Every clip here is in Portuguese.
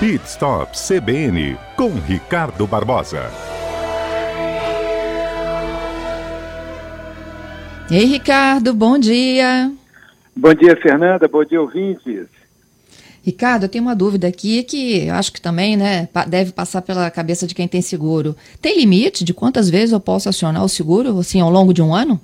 Pit Stop CBN com Ricardo Barbosa. Ei, Ricardo, bom dia. Bom dia, Fernanda. Bom dia, ouvintes. Ricardo, eu tenho uma dúvida aqui que eu acho que também né, deve passar pela cabeça de quem tem seguro. Tem limite de quantas vezes eu posso acionar o seguro assim, ao longo de um ano?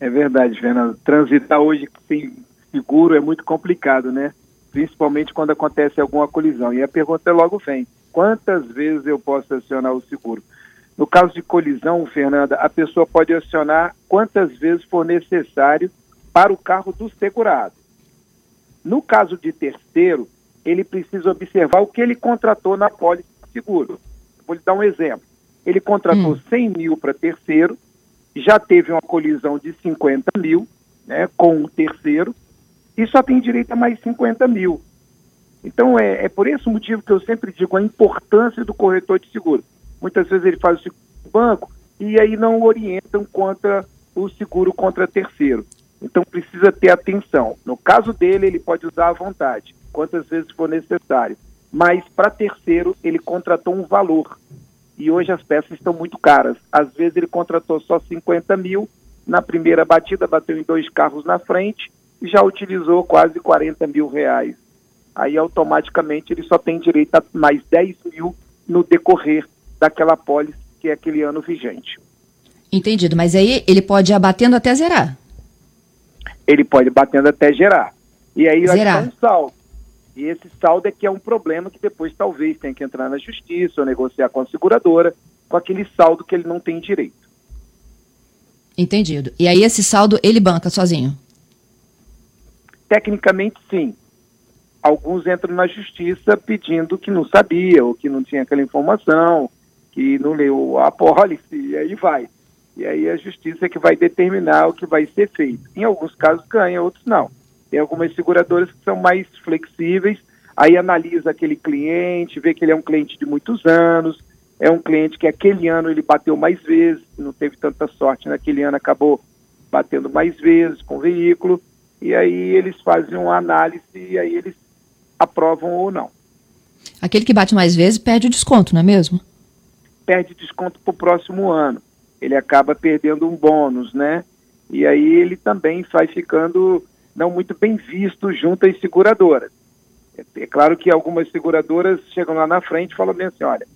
É verdade, Fernanda. Transitar hoje sem seguro é muito complicado, né? Principalmente quando acontece alguma colisão. E a pergunta logo vem: quantas vezes eu posso acionar o seguro? No caso de colisão, Fernanda, a pessoa pode acionar quantas vezes for necessário para o carro do segurado. No caso de terceiro, ele precisa observar o que ele contratou na pólice de seguro. Vou lhe dar um exemplo. Ele contratou hum. 100 mil para terceiro, já teve uma colisão de 50 mil né, com o terceiro e só tem direito a mais 50 mil. Então, é, é por esse motivo que eu sempre digo a importância do corretor de seguro. Muitas vezes ele faz o seguro banco e aí não orientam contra o seguro contra terceiro. Então precisa ter atenção. No caso dele, ele pode usar à vontade, quantas vezes for necessário. Mas para terceiro, ele contratou um valor. E hoje as peças estão muito caras. Às vezes ele contratou só 50 mil, na primeira batida bateu em dois carros na frente e já utilizou quase 40 mil reais. Aí automaticamente ele só tem direito a mais 10 mil no decorrer daquela pólice que é aquele ano vigente. Entendido, mas aí ele pode ir abatendo até zerar ele pode batendo até gerar. E aí vai ficar um saldo. E esse saldo é que é um problema que depois talvez tenha que entrar na justiça ou negociar com a seguradora com aquele saldo que ele não tem direito. Entendido. E aí esse saldo ele banca sozinho? Tecnicamente sim. Alguns entram na justiça pedindo que não sabia ou que não tinha aquela informação, que não leu a pólice e aí vai. E aí a justiça é que vai determinar o que vai ser feito. Em alguns casos ganha, outros não. Tem algumas seguradoras que são mais flexíveis, aí analisa aquele cliente, vê que ele é um cliente de muitos anos, é um cliente que aquele ano ele bateu mais vezes, não teve tanta sorte naquele ano, acabou batendo mais vezes com o veículo, e aí eles fazem uma análise e aí eles aprovam ou não. Aquele que bate mais vezes perde o desconto, não é mesmo? Perde desconto para o próximo ano ele acaba perdendo um bônus, né? E aí ele também vai ficando não muito bem visto junto às seguradoras. É, é claro que algumas seguradoras chegam lá na frente e falam bem assim, olha,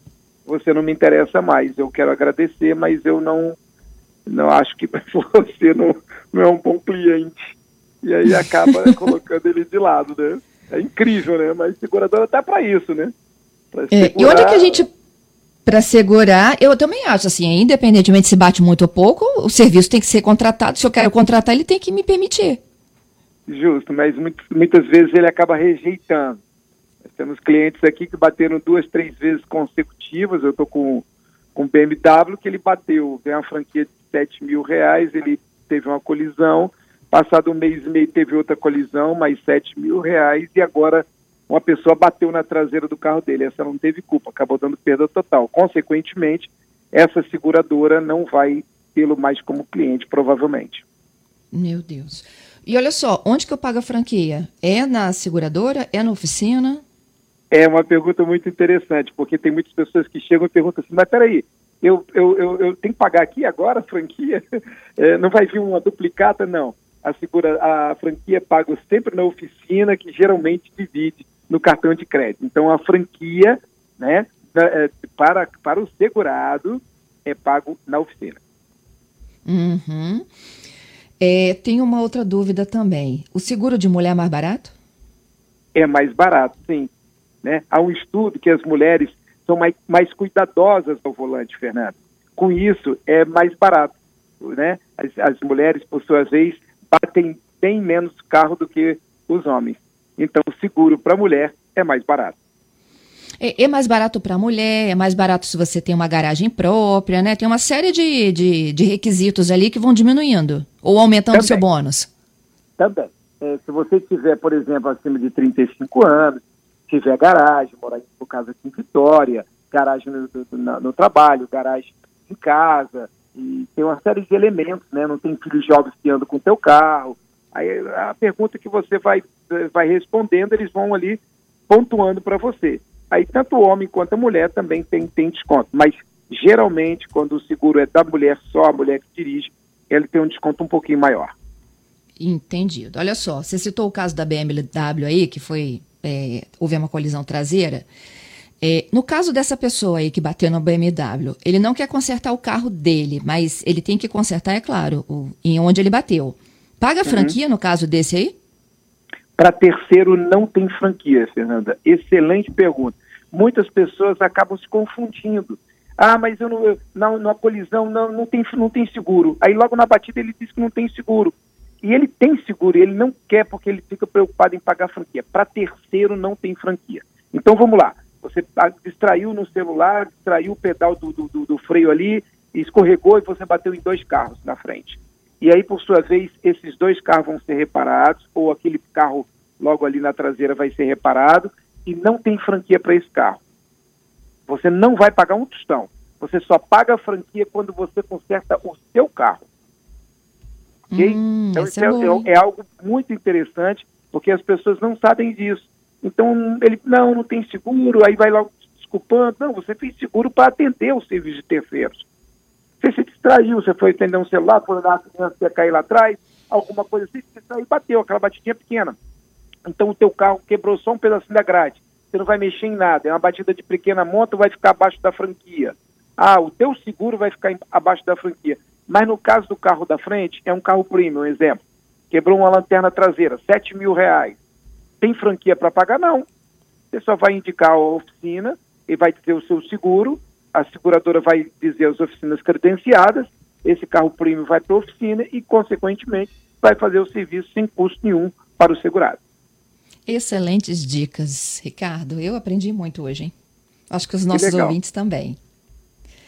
você não me interessa mais, eu quero agradecer, mas eu não, não acho que você não, não é um bom cliente. E aí acaba colocando ele de lado, né? É incrível, né? Mas seguradora tá para isso, né? É, e onde é que a gente para segurar, eu também acho assim, independentemente se bate muito ou pouco, o serviço tem que ser contratado. Se eu quero contratar, ele tem que me permitir. Justo, mas muito, muitas vezes ele acaba rejeitando. Nós temos clientes aqui que bateram duas, três vezes consecutivas. Eu estou com com BMW que ele bateu, tem uma franquia de 7 mil reais, ele teve uma colisão, passado um mês e meio teve outra colisão, mais 7 mil reais, e agora uma pessoa bateu na traseira do carro dele. Essa não teve culpa, acabou dando perda total. Consequentemente, essa seguradora não vai tê-lo mais como cliente, provavelmente. Meu Deus. E olha só, onde que eu pago a franquia? É na seguradora? É na oficina? É uma pergunta muito interessante, porque tem muitas pessoas que chegam e perguntam assim, mas peraí, eu, eu, eu, eu tenho que pagar aqui agora a franquia? É, não vai vir uma duplicata? Não. A, segura, a franquia é paga sempre na oficina, que geralmente divide no cartão de crédito. Então, a franquia, né, é, para, para o segurado, é pago na oficina. Uhum. É, tem uma outra dúvida também. O seguro de mulher é mais barato? É mais barato, sim. Né? Há um estudo que as mulheres são mais, mais cuidadosas ao volante, Fernando. Com isso, é mais barato. Né? As, as mulheres, por sua vez, batem bem menos carro do que os homens. Então, o seguro para a mulher é mais barato. É, é mais barato para a mulher, é mais barato se você tem uma garagem própria, né? Tem uma série de, de, de requisitos ali que vão diminuindo ou aumentando o seu bônus. Também. É, se você tiver, por exemplo, acima de 35 anos, tiver garagem, morar por casa aqui em Vitória, garagem no, no, no, trabalho, garagem em casa, e tem uma série de elementos, né? Não tem filhos jovens que andam com o teu carro, Aí a pergunta que você vai, vai respondendo, eles vão ali pontuando para você. Aí tanto o homem quanto a mulher também tem, tem desconto. Mas geralmente, quando o seguro é da mulher, só a mulher que dirige, ele tem um desconto um pouquinho maior. Entendido. Olha só, você citou o caso da BMW aí, que foi. É, houve uma colisão traseira. É, no caso dessa pessoa aí que bateu na BMW, ele não quer consertar o carro dele, mas ele tem que consertar, é claro, o, em onde ele bateu. Paga a uhum. franquia uhum. no caso desse aí? Para terceiro não tem franquia, Fernanda. Excelente pergunta. Muitas pessoas acabam se confundindo. Ah, mas eu não, eu, na, na colisão não, não, tem, não tem seguro. Aí logo na batida ele diz que não tem seguro. E ele tem seguro, ele não quer porque ele fica preocupado em pagar franquia. Para terceiro não tem franquia. Então vamos lá. Você distraiu no celular, distraiu o pedal do, do, do freio ali, escorregou e você bateu em dois carros na frente. E aí, por sua vez, esses dois carros vão ser reparados, ou aquele carro logo ali na traseira vai ser reparado, e não tem franquia para esse carro. Você não vai pagar um tostão. Você só paga a franquia quando você conserta o seu carro. Ok? Hum, então, isso é, é, é, algo muito interessante, porque as pessoas não sabem disso. Então, ele, não, não tem seguro, aí vai logo desculpando. Não, você fez seguro para atender o serviço de terceiros. Você se distraiu, você foi atender um celular, foi olhar a criança ia cair lá atrás, alguma coisa assim, você saiu e bateu, aquela batidinha pequena. Então, o teu carro quebrou só um pedacinho da grade. Você não vai mexer em nada. É uma batida de pequena monta, vai ficar abaixo da franquia. Ah, o teu seguro vai ficar abaixo da franquia. Mas no caso do carro da frente, é um carro premium, um exemplo. Quebrou uma lanterna traseira, 7 mil reais. Tem franquia para pagar? Não. Você só vai indicar a oficina e vai dizer o seu seguro, a seguradora vai dizer as oficinas credenciadas, esse carro premium vai para a oficina e, consequentemente, vai fazer o serviço sem custo nenhum para o segurado. Excelentes dicas, Ricardo. Eu aprendi muito hoje, hein? Acho que os nossos ouvintes também.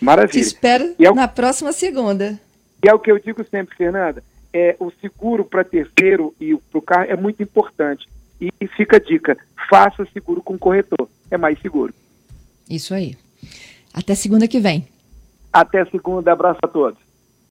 Maravilha. Te espero é o... na próxima segunda. E é o que eu digo sempre, Fernanda. É, o seguro para terceiro e para o carro é muito importante. E fica a dica: faça seguro com corretor. É mais seguro. Isso aí. Até segunda que vem. Até segunda. Abraço a todos.